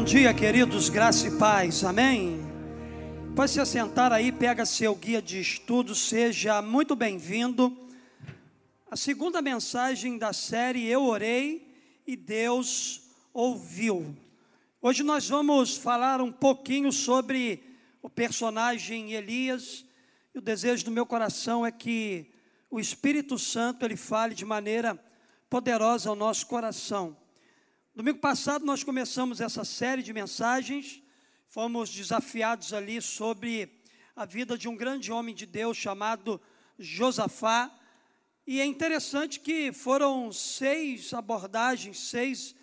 Bom dia, queridos, graça e paz, amém? Pode se assentar aí, pega seu guia de estudo, seja muito bem-vindo. A segunda mensagem da série Eu Orei e Deus Ouviu. Hoje nós vamos falar um pouquinho sobre o personagem Elias. E o desejo do meu coração é que o Espírito Santo ele fale de maneira poderosa ao nosso coração. Domingo passado nós começamos essa série de mensagens, fomos desafiados ali sobre a vida de um grande homem de Deus chamado Josafá. E é interessante que foram seis abordagens, seis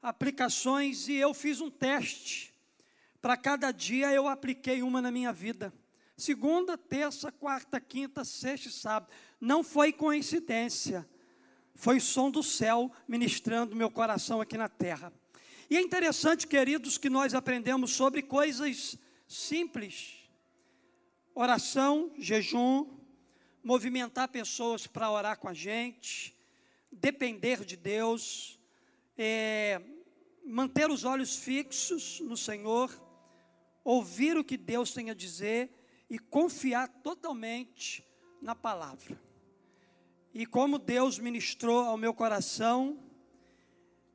aplicações, e eu fiz um teste. Para cada dia eu apliquei uma na minha vida. Segunda, terça, quarta, quinta, sexta e sábado. Não foi coincidência. Foi o som do céu ministrando meu coração aqui na terra. E é interessante, queridos, que nós aprendemos sobre coisas simples: oração, jejum, movimentar pessoas para orar com a gente, depender de Deus, é, manter os olhos fixos no Senhor, ouvir o que Deus tem a dizer e confiar totalmente na palavra e como Deus ministrou ao meu coração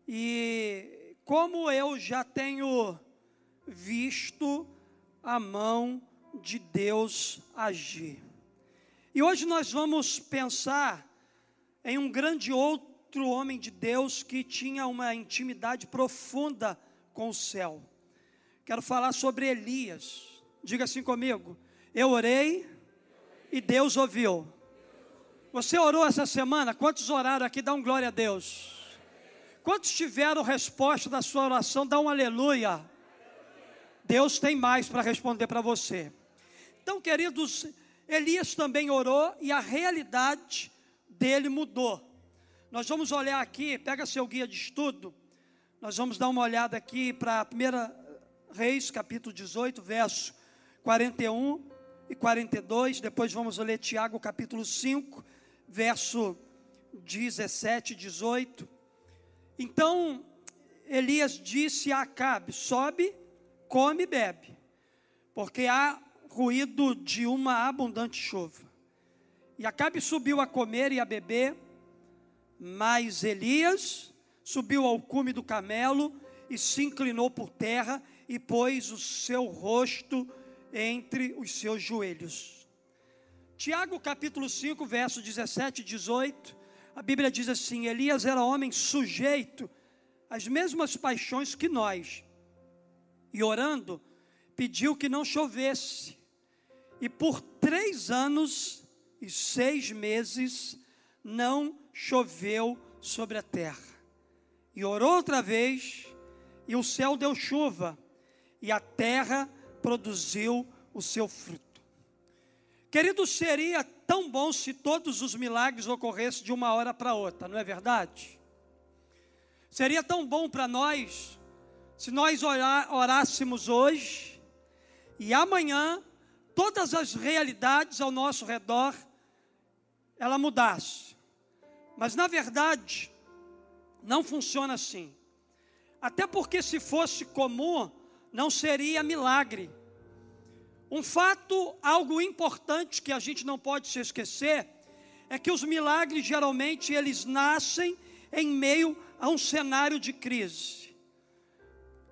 e como eu já tenho visto a mão de Deus agir. E hoje nós vamos pensar em um grande outro homem de Deus que tinha uma intimidade profunda com o céu. Quero falar sobre Elias. Diga assim comigo: eu orei e Deus ouviu. Você orou essa semana? Quantos oraram aqui? Dá um glória a Deus. Quantos tiveram resposta da sua oração? Dá um aleluia. Deus tem mais para responder para você. Então, queridos, Elias também orou e a realidade dele mudou. Nós vamos olhar aqui, pega seu guia de estudo. Nós vamos dar uma olhada aqui para 1 Reis, capítulo 18, verso 41 e 42. Depois vamos ler Tiago, capítulo 5, verso 17, 18. Então Elias disse a Acabe: sobe, come e bebe, porque há ruído de uma abundante chuva. E Acabe subiu a comer e a beber, mas Elias subiu ao cume do camelo e se inclinou por terra e pôs o seu rosto entre os seus joelhos. Tiago capítulo 5, verso 17 e 18, a Bíblia diz assim: Elias era homem sujeito às mesmas paixões que nós, e orando, pediu que não chovesse, e por três anos e seis meses não choveu sobre a terra. E orou outra vez, e o céu deu chuva, e a terra produziu o seu fruto. Querido, seria tão bom se todos os milagres ocorressem de uma hora para outra, não é verdade? Seria tão bom para nós se nós orássemos hoje e amanhã todas as realidades ao nosso redor ela mudasse. Mas na verdade não funciona assim. Até porque se fosse comum, não seria milagre. Um fato, algo importante que a gente não pode se esquecer, é que os milagres geralmente eles nascem em meio a um cenário de crise.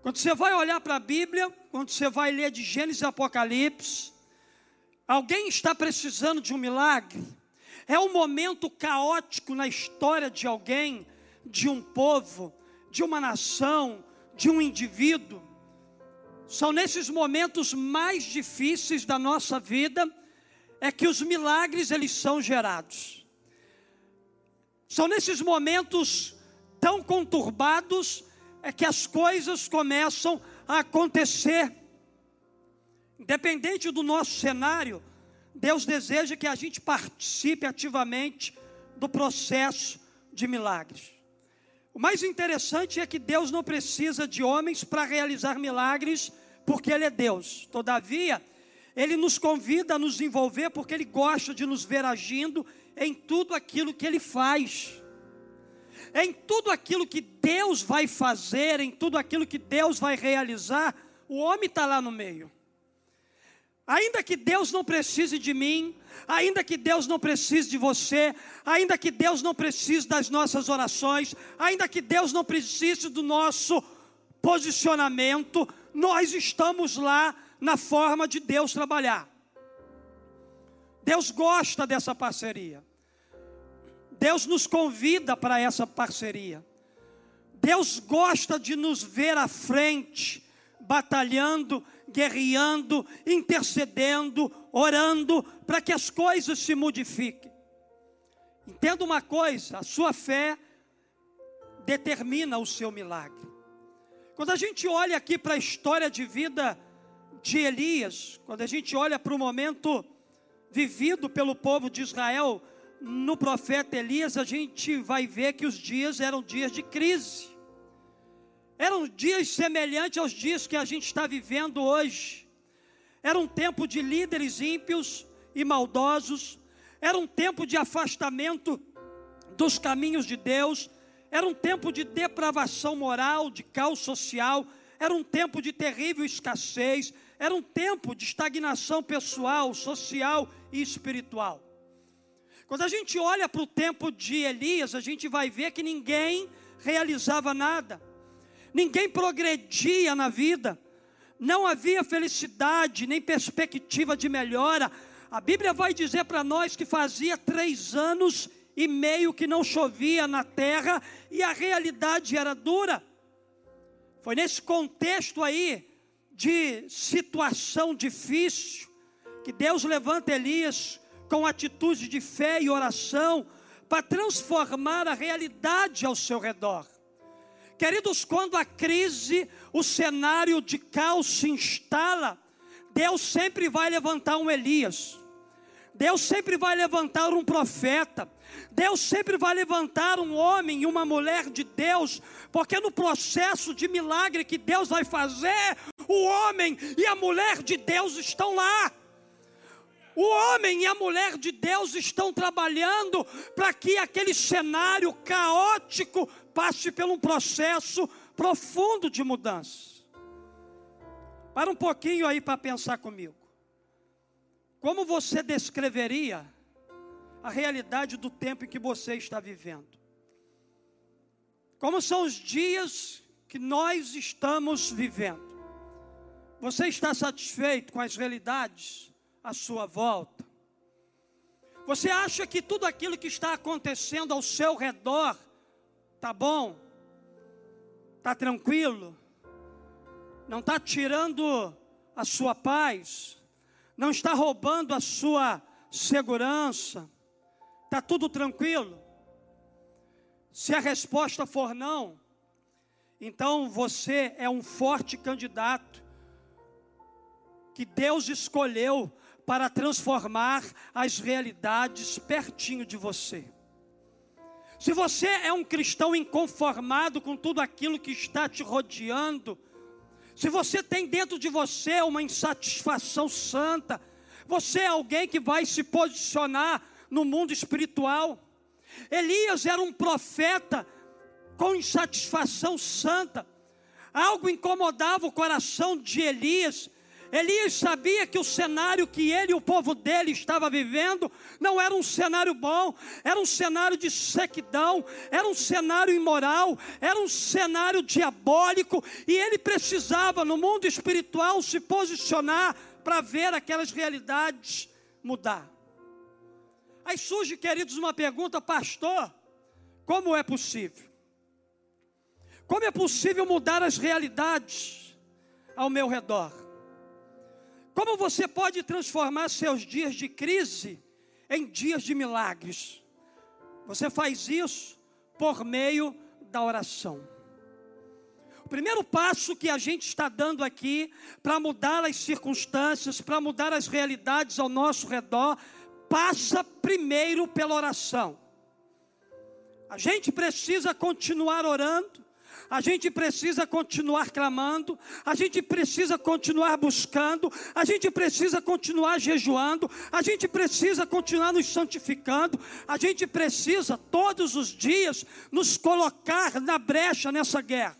Quando você vai olhar para a Bíblia, quando você vai ler de Gênesis e Apocalipse, alguém está precisando de um milagre, é um momento caótico na história de alguém, de um povo, de uma nação, de um indivíduo. São nesses momentos mais difíceis da nossa vida é que os milagres eles são gerados. São nesses momentos tão conturbados é que as coisas começam a acontecer. Independente do nosso cenário, Deus deseja que a gente participe ativamente do processo de milagres. O mais interessante é que Deus não precisa de homens para realizar milagres, porque Ele é Deus. Todavia, Ele nos convida a nos envolver porque Ele gosta de nos ver agindo em tudo aquilo que Ele faz. em tudo aquilo que Deus vai fazer, em tudo aquilo que Deus vai realizar, o homem está lá no meio. Ainda que Deus não precise de mim, ainda que Deus não precise de você, ainda que Deus não precise das nossas orações, ainda que Deus não precise do nosso posicionamento, nós estamos lá na forma de Deus trabalhar. Deus gosta dessa parceria. Deus nos convida para essa parceria. Deus gosta de nos ver à frente, batalhando, guerreando, intercedendo, orando, para que as coisas se modifiquem. Entenda uma coisa: a sua fé determina o seu milagre. Quando a gente olha aqui para a história de vida de Elias, quando a gente olha para o momento vivido pelo povo de Israel no profeta Elias, a gente vai ver que os dias eram dias de crise. Eram dias semelhantes aos dias que a gente está vivendo hoje. Era um tempo de líderes ímpios e maldosos, era um tempo de afastamento dos caminhos de Deus, era um tempo de depravação moral, de caos social, era um tempo de terrível escassez, era um tempo de estagnação pessoal, social e espiritual. Quando a gente olha para o tempo de Elias, a gente vai ver que ninguém realizava nada, ninguém progredia na vida, não havia felicidade, nem perspectiva de melhora. A Bíblia vai dizer para nós que fazia três anos e meio que não chovia na terra e a realidade era dura. Foi nesse contexto aí de situação difícil, que Deus levanta Elias com atitude de fé e oração para transformar a realidade ao seu redor. Queridos, quando a crise, o cenário de caos se instala, Deus sempre vai levantar um Elias. Deus sempre vai levantar um profeta. Deus sempre vai levantar um homem e uma mulher de Deus, porque no processo de milagre que Deus vai fazer, o homem e a mulher de Deus estão lá. O homem e a mulher de Deus estão trabalhando para que aquele cenário caótico passe por um processo profundo de mudança. Para um pouquinho aí para pensar comigo. Como você descreveria a realidade do tempo em que você está vivendo? Como são os dias que nós estamos vivendo? Você está satisfeito com as realidades à sua volta? Você acha que tudo aquilo que está acontecendo ao seu redor tá bom? Tá tranquilo? Não está tirando a sua paz? Não está roubando a sua segurança? Tá tudo tranquilo? Se a resposta for não, então você é um forte candidato que Deus escolheu para transformar as realidades pertinho de você. Se você é um cristão inconformado com tudo aquilo que está te rodeando, se você tem dentro de você uma insatisfação santa, você é alguém que vai se posicionar no mundo espiritual. Elias era um profeta com insatisfação santa. Algo incomodava o coração de Elias Elias sabia que o cenário que ele e o povo dele estava vivendo não era um cenário bom, era um cenário de sequidão, era um cenário imoral, era um cenário diabólico, e ele precisava, no mundo espiritual, se posicionar para ver aquelas realidades mudar. Aí surge, queridos, uma pergunta, pastor: como é possível? Como é possível mudar as realidades ao meu redor? Como você pode transformar seus dias de crise em dias de milagres? Você faz isso por meio da oração. O primeiro passo que a gente está dando aqui para mudar as circunstâncias, para mudar as realidades ao nosso redor, passa primeiro pela oração. A gente precisa continuar orando, A gente precisa continuar clamando, a gente precisa continuar buscando, a gente precisa continuar jejuando, a gente precisa continuar nos santificando, a gente precisa todos os dias nos colocar na brecha nessa guerra.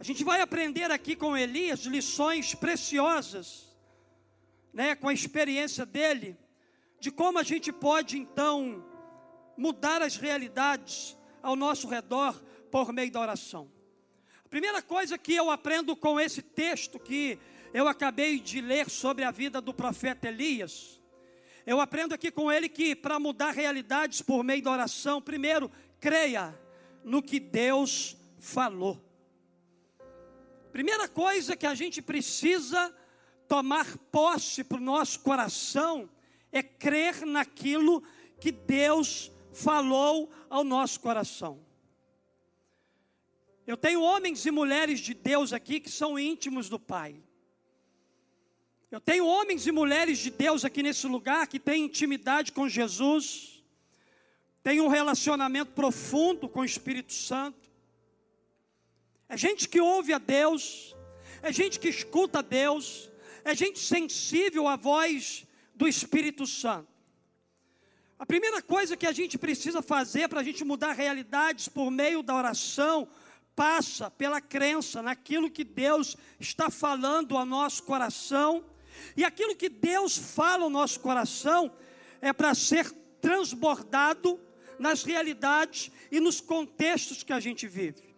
A gente vai aprender aqui com Elias lições preciosas, né, com a experiência dele, de como a gente pode então mudar as realidades ao nosso redor por meio da oração. A primeira coisa que eu aprendo com esse texto que eu acabei de ler sobre a vida do profeta Elias, eu aprendo aqui com ele que para mudar realidades por meio da oração, primeiro, creia no que Deus falou. Primeira coisa que a gente precisa tomar posse para o nosso coração é crer naquilo que Deus falou ao nosso coração. Eu tenho homens e mulheres de Deus aqui que são íntimos do Pai. Eu tenho homens e mulheres de Deus aqui nesse lugar que têm intimidade com Jesus, têm um relacionamento profundo com o Espírito Santo. É gente que ouve a Deus, é gente que escuta a Deus, é gente sensível à voz do Espírito Santo. A primeira coisa que a gente precisa fazer para a gente mudar realidades por meio da oração, passa pela crença naquilo que Deus está falando ao nosso coração, e aquilo que Deus fala ao nosso coração é para ser transbordado nas realidades e nos contextos que a gente vive.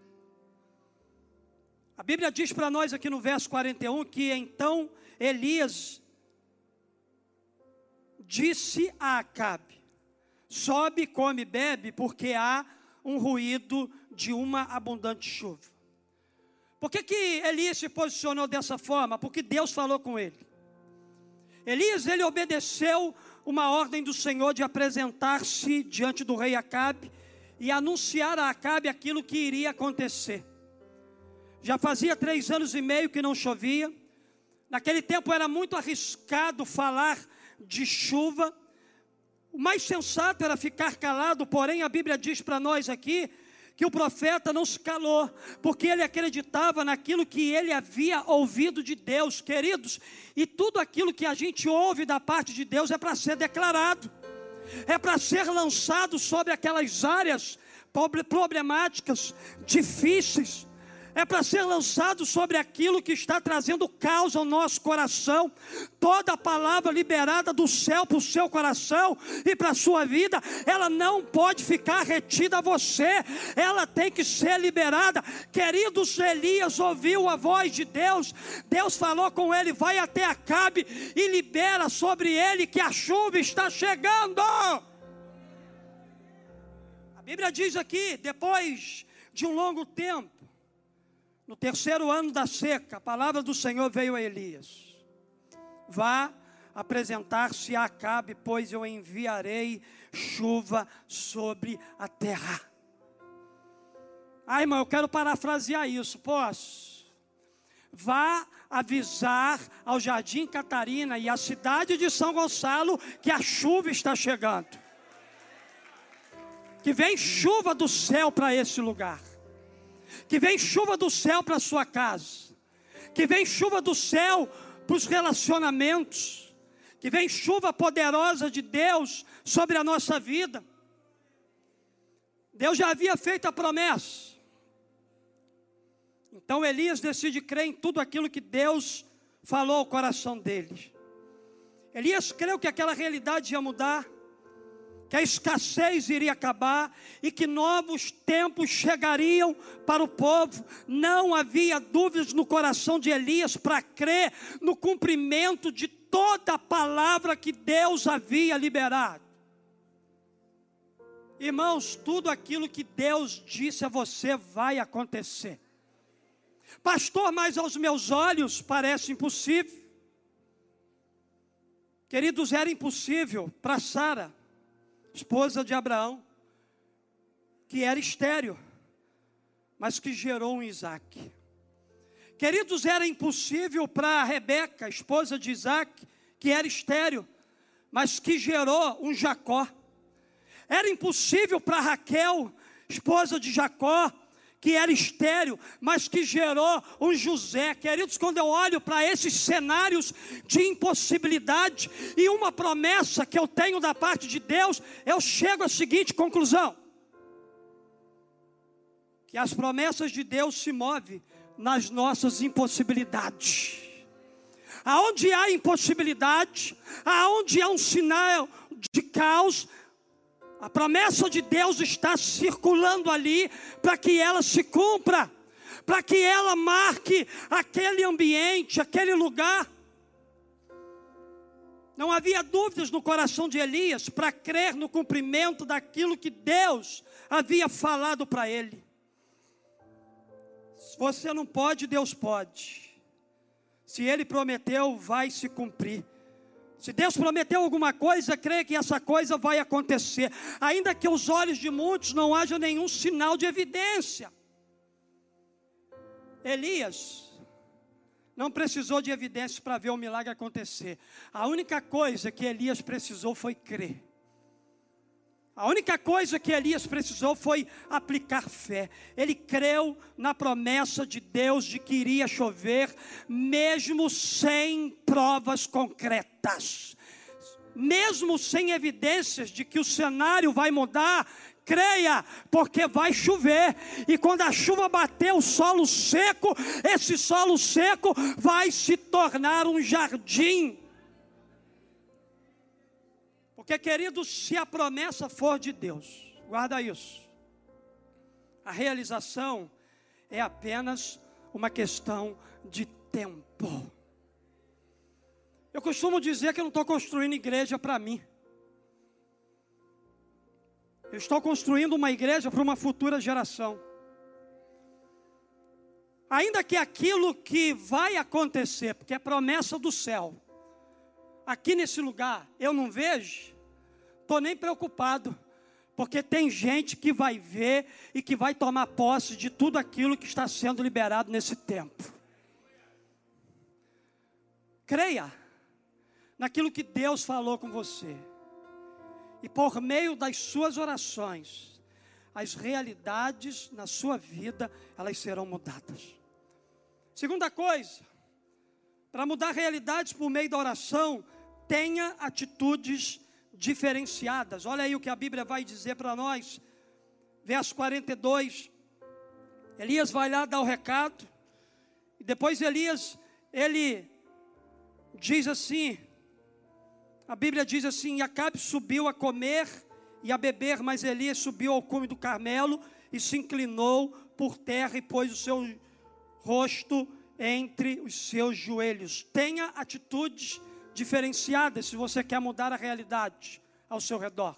A Bíblia diz para nós aqui no verso 41 que então Elias disse a Acabe: Sobe, come, bebe, porque há um ruído de uma abundante chuva. Por que, que Elias se posicionou dessa forma? Porque Deus falou com ele. Elias, ele obedeceu uma ordem do Senhor de apresentar-se diante do rei Acabe e anunciar a Acabe aquilo que iria acontecer. Já fazia três anos e meio que não chovia. Naquele tempo era muito arriscado falar de chuva. O mais sensato era ficar calado, porém a Bíblia diz para nós aqui que o profeta não se calou, porque ele acreditava naquilo que ele havia ouvido de Deus, queridos, e tudo aquilo que a gente ouve da parte de Deus é para ser declarado, é para ser lançado sobre aquelas áreas problemáticas, difíceis, é para ser lançado sobre aquilo que está trazendo caos ao nosso coração. Toda palavra liberada do céu para o seu coração e para a sua vida, ela não pode ficar retida a você, ela tem que ser liberada. Queridos, Elias ouviu a voz de Deus, Deus falou com ele: vai até Acabe e libera sobre ele que a chuva está chegando. A Bíblia diz aqui, depois de um longo tempo, no terceiro ano da seca, a palavra do Senhor veio a Elias: Vá apresentar-se a Acabe, pois eu enviarei chuva sobre a terra. Ai, irmão, eu quero parafrasear isso, posso? Vá avisar ao Jardim Catarina e à cidade de São Gonçalo que a chuva está chegando. Que vem chuva do céu para esse lugar que vem chuva do céu para a sua casa, que vem chuva do céu para os relacionamentos, que vem chuva poderosa de Deus sobre a nossa vida. Deus já havia feito a promessa. Então Elias decide crer em tudo aquilo que Deus falou ao coração dele. Elias creu que aquela realidade ia mudar que a escassez iria acabar e que novos tempos chegariam para o povo. Não havia dúvidas no coração de Elias para crer no cumprimento de toda a palavra que Deus havia liberado. Irmãos, tudo aquilo que Deus disse a você vai acontecer. Pastor, mas aos meus olhos parece impossível. Queridos, era impossível para Sara esposa de Abraão, que era estéreo, mas que gerou um Isaac. Queridos, era impossível para Rebeca, esposa de Isaac, que era estéreo, mas que gerou um Jacó. Era impossível para Raquel, esposa de Jacó, que era estéreo, mas que gerou um José. Queridos, quando eu olho para esses cenários de impossibilidade e uma promessa que eu tenho da parte de Deus, eu chego à seguinte conclusão: que as promessas de Deus se movem nas nossas impossibilidades. Aonde há impossibilidade, aonde há um sinal de caos, a promessa de Deus está circulando ali para que ela se cumpra, para que ela marque aquele ambiente, aquele lugar. Não havia dúvidas no coração de Elias para crer no cumprimento daquilo que Deus havia falado para ele. Se você não pode, Deus pode. Se ele prometeu, vai se cumprir. Se Deus prometeu alguma coisa, creia que essa coisa vai acontecer, ainda que aos olhos de muitos não haja nenhum sinal de evidência. Elias não precisou de evidências para ver o milagre acontecer. A única coisa que Elias precisou foi crer. A única coisa que Elias precisou foi aplicar fé. Ele creu na promessa de Deus de que iria chover, mesmo sem provas concretas, mesmo sem evidências de que o cenário vai mudar. Creia, porque vai chover, e quando a chuva bater o solo seco, esse solo seco vai se tornar um jardim porque, querido, se a promessa for de Deus, guarda isso, a realização é apenas uma questão de tempo. Eu costumo dizer que eu não estou construindo igreja para mim. Eu estou construindo uma igreja para uma futura geração. Ainda que aquilo que vai acontecer, porque é promessa do céu, aqui nesse lugar eu não vejo, estou nem preocupado, porque tem gente que vai ver e que vai tomar posse de tudo aquilo que está sendo liberado nesse tempo. Creia naquilo que Deus falou com você, e por meio das suas orações, as realidades na sua vida, elas serão mudadas. Segunda coisa, para mudar realidades por meio da oração, tenha atitudes diferenciadas. Olha aí o que a Bíblia vai dizer para nós. Verso 42. Elias vai lá dar o recado. E depois Elias, ele diz assim: a Bíblia diz assim: e Acabe subiu a comer e a beber, mas Elias subiu ao cume do Carmelo e se inclinou por terra e pôs o seu rosto entre os seus joelhos. Tenha atitudes diferenciadas se você quer mudar a realidade ao seu redor.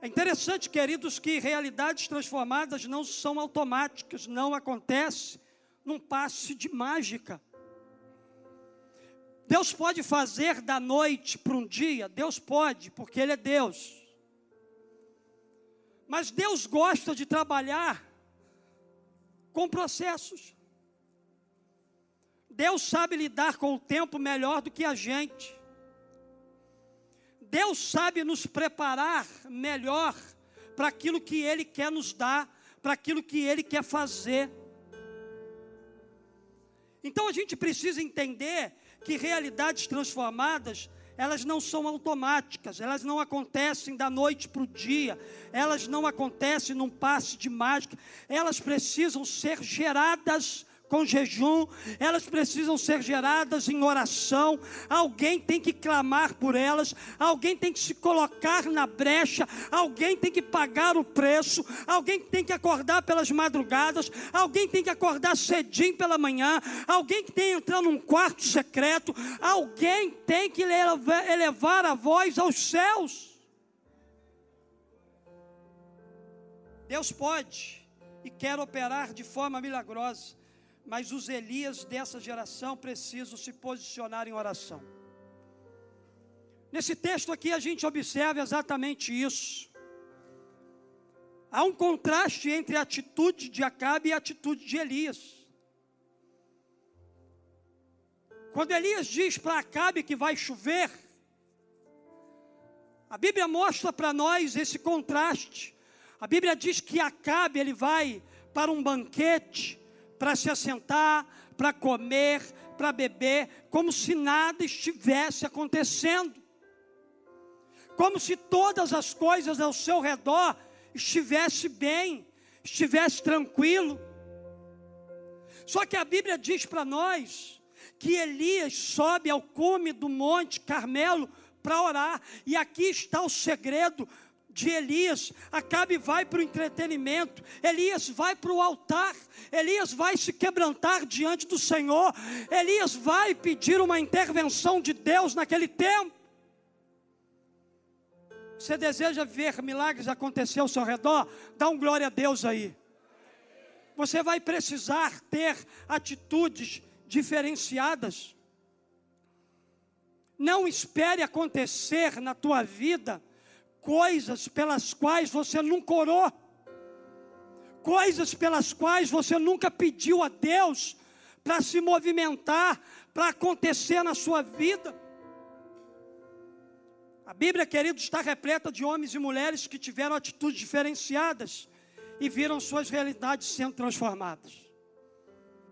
É interessante, queridos, que realidades transformadas não são automáticas, não acontece num passe de mágica. Deus pode fazer da noite para um dia, Deus pode, porque Ele é Deus. Mas Deus gosta de trabalhar com processos. Deus sabe lidar com o tempo melhor do que a gente. Deus sabe nos preparar melhor para aquilo que Ele quer nos dar, para aquilo que Ele quer fazer. Então a gente precisa entender que realidades transformadas, elas não são automáticas, elas não acontecem da noite para o dia, elas não acontecem num passe de mágica, elas precisam ser geradas com jejum, elas precisam ser geradas em oração. Alguém tem que clamar por elas, alguém tem que se colocar na brecha, alguém tem que pagar o preço, alguém tem que acordar pelas madrugadas, alguém tem que acordar cedinho pela manhã, alguém que tem que entrar num quarto secreto, alguém tem que elevar a voz aos céus. Deus pode e quer operar de forma milagrosa mas os Elias dessa geração precisam se posicionar em oração. Nesse texto aqui a gente observa exatamente isso. Há um contraste entre a atitude de Acabe e a atitude de Elias. Quando Elias diz para Acabe que vai chover, a Bíblia mostra para nós esse contraste. A Bíblia diz que Acabe ele vai para um banquete, para se assentar, para comer, para beber, como se nada estivesse acontecendo. Como se todas as coisas ao seu redor estivesse bem, estivesse tranquilo. Só que a Bíblia diz para nós que Elias sobe ao cume do Monte Carmelo para orar, e aqui está o segredo de Elias. Acabe vai para o entretenimento, Elias vai para o altar, Elias vai se quebrantar diante do Senhor, Elias vai pedir uma intervenção de Deus naquele tempo. Você deseja ver milagres acontecer ao seu redor? Dá um glória a Deus aí. Você vai precisar ter atitudes diferenciadas. Não espere acontecer na tua vida coisas pelas quais você nunca orou, coisas pelas quais você nunca pediu a Deus para se movimentar, para acontecer na sua vida. A Bíblia, querido, está repleta de homens e mulheres que tiveram atitudes diferenciadas e viram suas realidades sendo transformadas.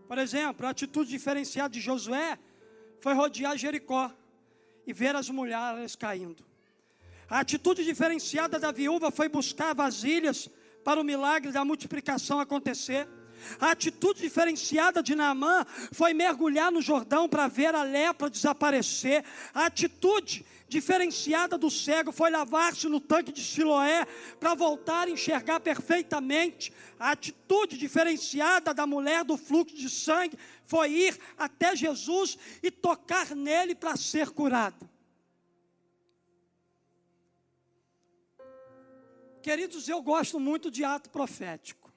Por exemplo, a atitude diferenciada de Josué foi rodear Jericó e ver as mulheres caindo. A atitude diferenciada da viúva foi buscar vasilhas para o milagre da multiplicação acontecer. A atitude diferenciada de Naamã foi mergulhar no Jordão para ver a lepra desaparecer. A atitude diferenciada do cego foi lavar-se no tanque de Siloé para voltar a enxergar perfeitamente. A atitude diferenciada da mulher do fluxo de sangue foi ir até Jesus e tocar nele para ser curada. Queridos, eu gosto muito de ato profético.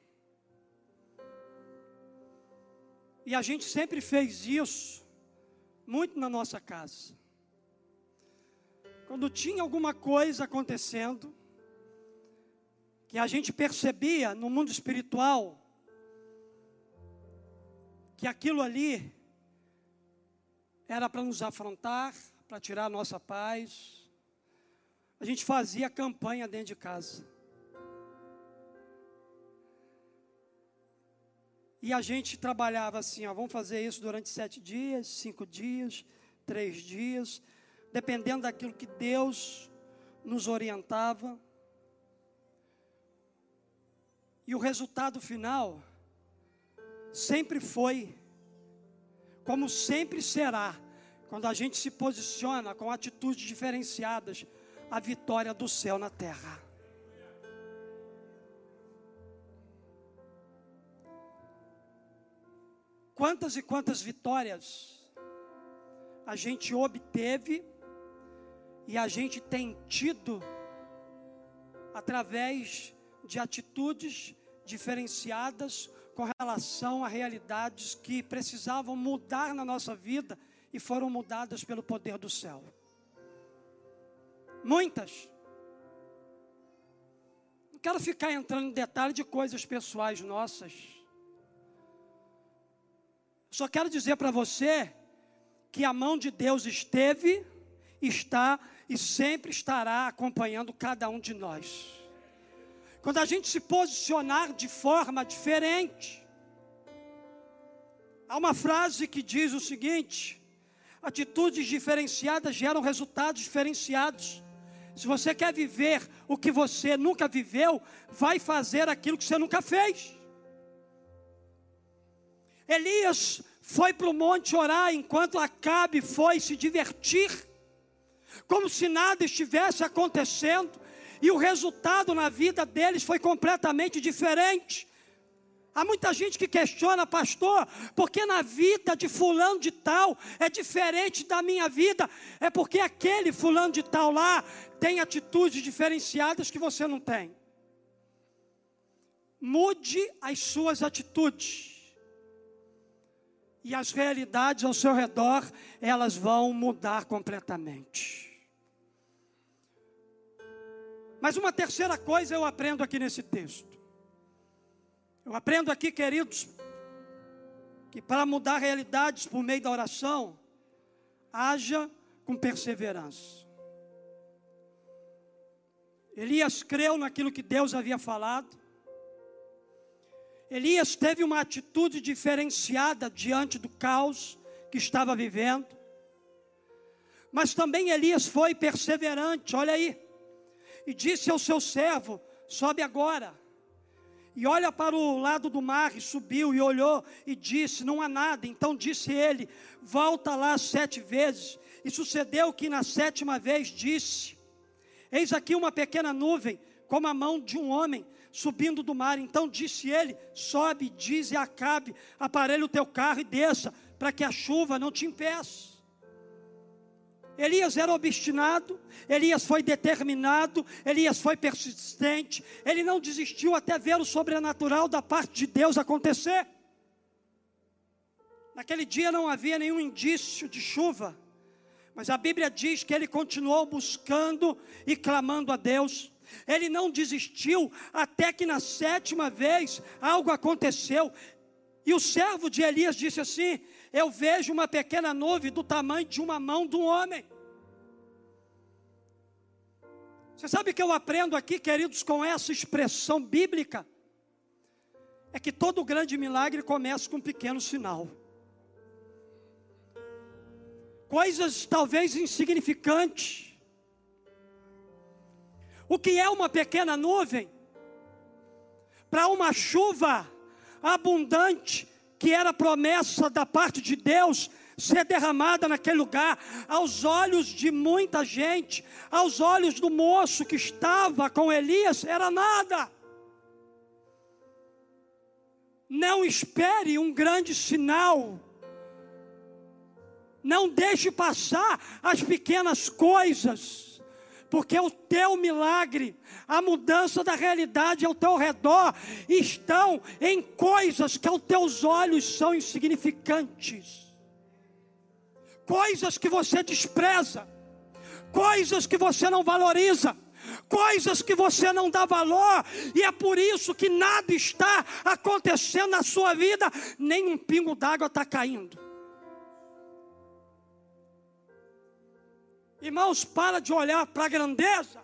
E a gente sempre fez isso, muito na nossa casa. Quando tinha alguma coisa acontecendo, que a gente percebia no mundo espiritual, que aquilo ali era para nos afrontar, para tirar a nossa paz, a gente fazia campanha dentro de casa. E a gente trabalhava assim, ó, vamos fazer isso durante sete dias, cinco dias, três dias, dependendo daquilo que Deus nos orientava. E o resultado final sempre foi, como sempre será, quando a gente se posiciona com atitudes diferenciadas, a vitória do céu na terra. Quantas e quantas vitórias a gente obteve e a gente tem tido através de atitudes diferenciadas com relação a realidades que precisavam mudar na nossa vida e foram mudadas pelo poder do céu. Muitas. Não quero ficar entrando em detalhe de coisas pessoais nossas só quero dizer para você que a mão de Deus esteve, está e sempre estará acompanhando cada um de nós. Quando a gente se posicionar de forma diferente, há uma frase que diz o seguinte: atitudes diferenciadas geram resultados diferenciados. Se você quer viver o que você nunca viveu, vai fazer aquilo que você nunca fez. Elias foi para o monte orar enquanto Acabe foi se divertir, como se nada estivesse acontecendo, e o resultado na vida deles foi completamente diferente. Há muita gente que questiona, pastor, porque na vida de fulano de tal é diferente da minha vida, é porque aquele fulano de tal lá tem atitudes diferenciadas que você não tem. Mude as suas atitudes e as realidades ao seu redor, elas vão mudar completamente. Mas uma terceira coisa eu aprendo aqui nesse texto. Eu aprendo aqui, queridos, que para mudar realidades por meio da oração, haja com perseverança. Elias creu naquilo que Deus havia falado, Elias teve uma atitude diferenciada diante do caos que estava vivendo. Mas também Elias foi perseverante, olha aí. E disse ao seu servo: Sobe agora. E olha para o lado do mar, e subiu e olhou e disse: Não há nada. Então disse ele: Volta lá sete vezes. E sucedeu que na sétima vez disse: Eis aqui uma pequena nuvem, como a mão de um homem subindo do mar. Então disse ele: Sobe, diz e acabe, aparelhe o teu carro e desça, para que a chuva não te impeça. Elias era obstinado, Elias foi determinado, Elias foi persistente, ele não desistiu até ver o sobrenatural da parte de Deus acontecer. Naquele dia não havia nenhum indício de chuva, mas a Bíblia diz que ele continuou buscando e clamando a Deus. Ele não desistiu até que na sétima vez algo aconteceu. E o servo de Elias disse assim: Eu vejo uma pequena nuvem do tamanho de uma mão de um homem. Você sabe que eu aprendo aqui, queridos, com essa expressão bíblica? É que todo grande milagre começa com um pequeno sinal. Coisas talvez insignificantes. O que é uma pequena nuvem? Para uma chuva abundante, que era promessa da parte de Deus, ser derramada naquele lugar, aos olhos de muita gente, aos olhos do moço que estava com Elias, era nada. Não espere um grande sinal. Não deixe passar as pequenas coisas, porque o teu milagre, a mudança da realidade ao teu redor, estão em coisas que aos teus olhos são insignificantes. Coisas que você despreza, coisas que você não valoriza, coisas que você não dá valor, e é por isso que nada está acontecendo na sua vida, nem um pingo d'água está caindo. Irmãos, para de olhar para a grandeza,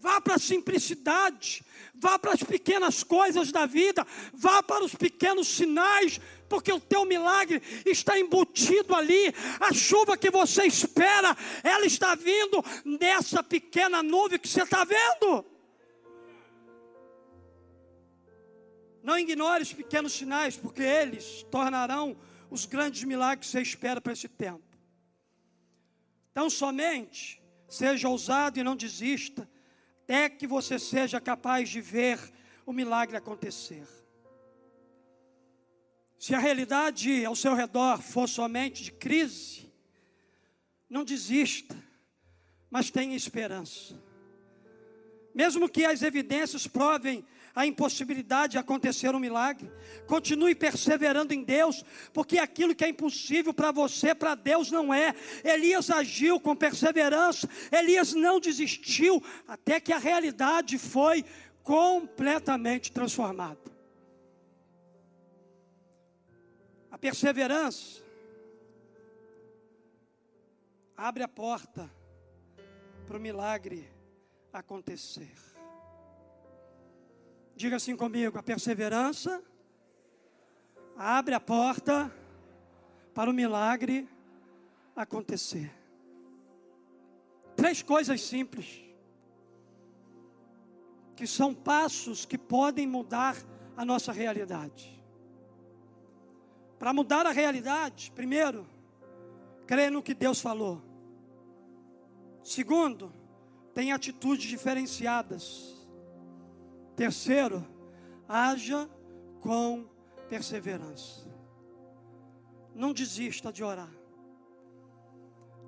vá para a simplicidade, vá para as pequenas coisas da vida, vá para os pequenos sinais, porque o teu milagre está embutido ali. A chuva que você espera, ela está vindo nessa pequena nuvem que você está vendo. Não ignore os pequenos sinais, porque eles tornarão os grandes milagres que você espera para esse tempo. Então, somente seja ousado e não desista, até que você seja capaz de ver o milagre acontecer. Se a realidade ao seu redor for somente de crise, não desista, mas tenha esperança. Mesmo que as evidências provem a impossibilidade de acontecer um milagre, continue perseverando em Deus, porque aquilo que é impossível para você, para Deus não é. Elias agiu com perseverança, Elias não desistiu, até que a realidade foi completamente transformada. A perseverança abre a porta para o milagre acontecer. Diga assim comigo: a perseverança abre a porta para o milagre acontecer. Três coisas simples, que são passos que podem mudar a nossa realidade. Para mudar a realidade, primeiro, crê no que Deus falou. Segundo, tem atitudes diferenciadas. Terceiro, haja com perseverança. Não desista de orar.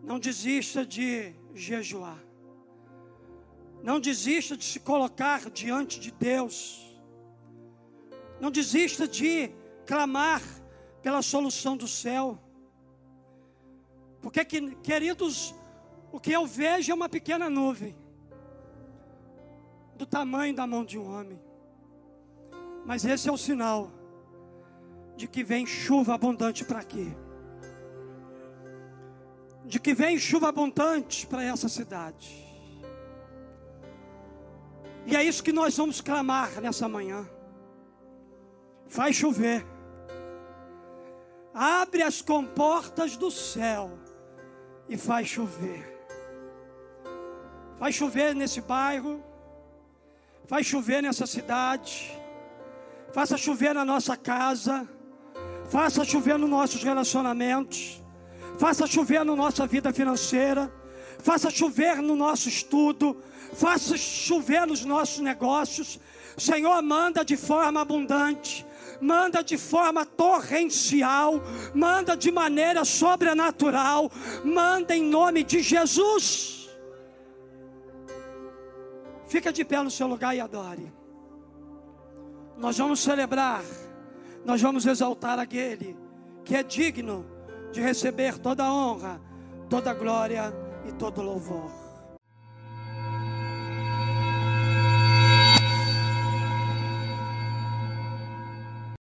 Não desista de jejuar. Não desista de se colocar diante de Deus. Não desista de clamar pela solução do céu. Porque, queridos, o que eu vejo é uma pequena nuvem, do tamanho da mão de um homem. Mas esse é o sinal de que vem chuva abundante para aqui. De que vem chuva abundante para essa cidade. E é isso que nós vamos clamar nessa manhã. faz chover. Abre as comportas do céu e faz chover. Faz chover nesse bairro, faz chover nessa cidade, faça chover na nossa casa, faça chover nos nossos relacionamentos, faça chover na nossa vida financeira, faça chover no nosso estudo, faça chover nos nossos negócios. Senhor, manda de forma abundante, manda de forma torrencial, manda de maneira sobrenatural, manda em nome de Jesus. Fica de pé no seu lugar e adore. Nós vamos celebrar, nós vamos exaltar aquele que é digno de receber toda a honra, toda a glória e todo o louvor.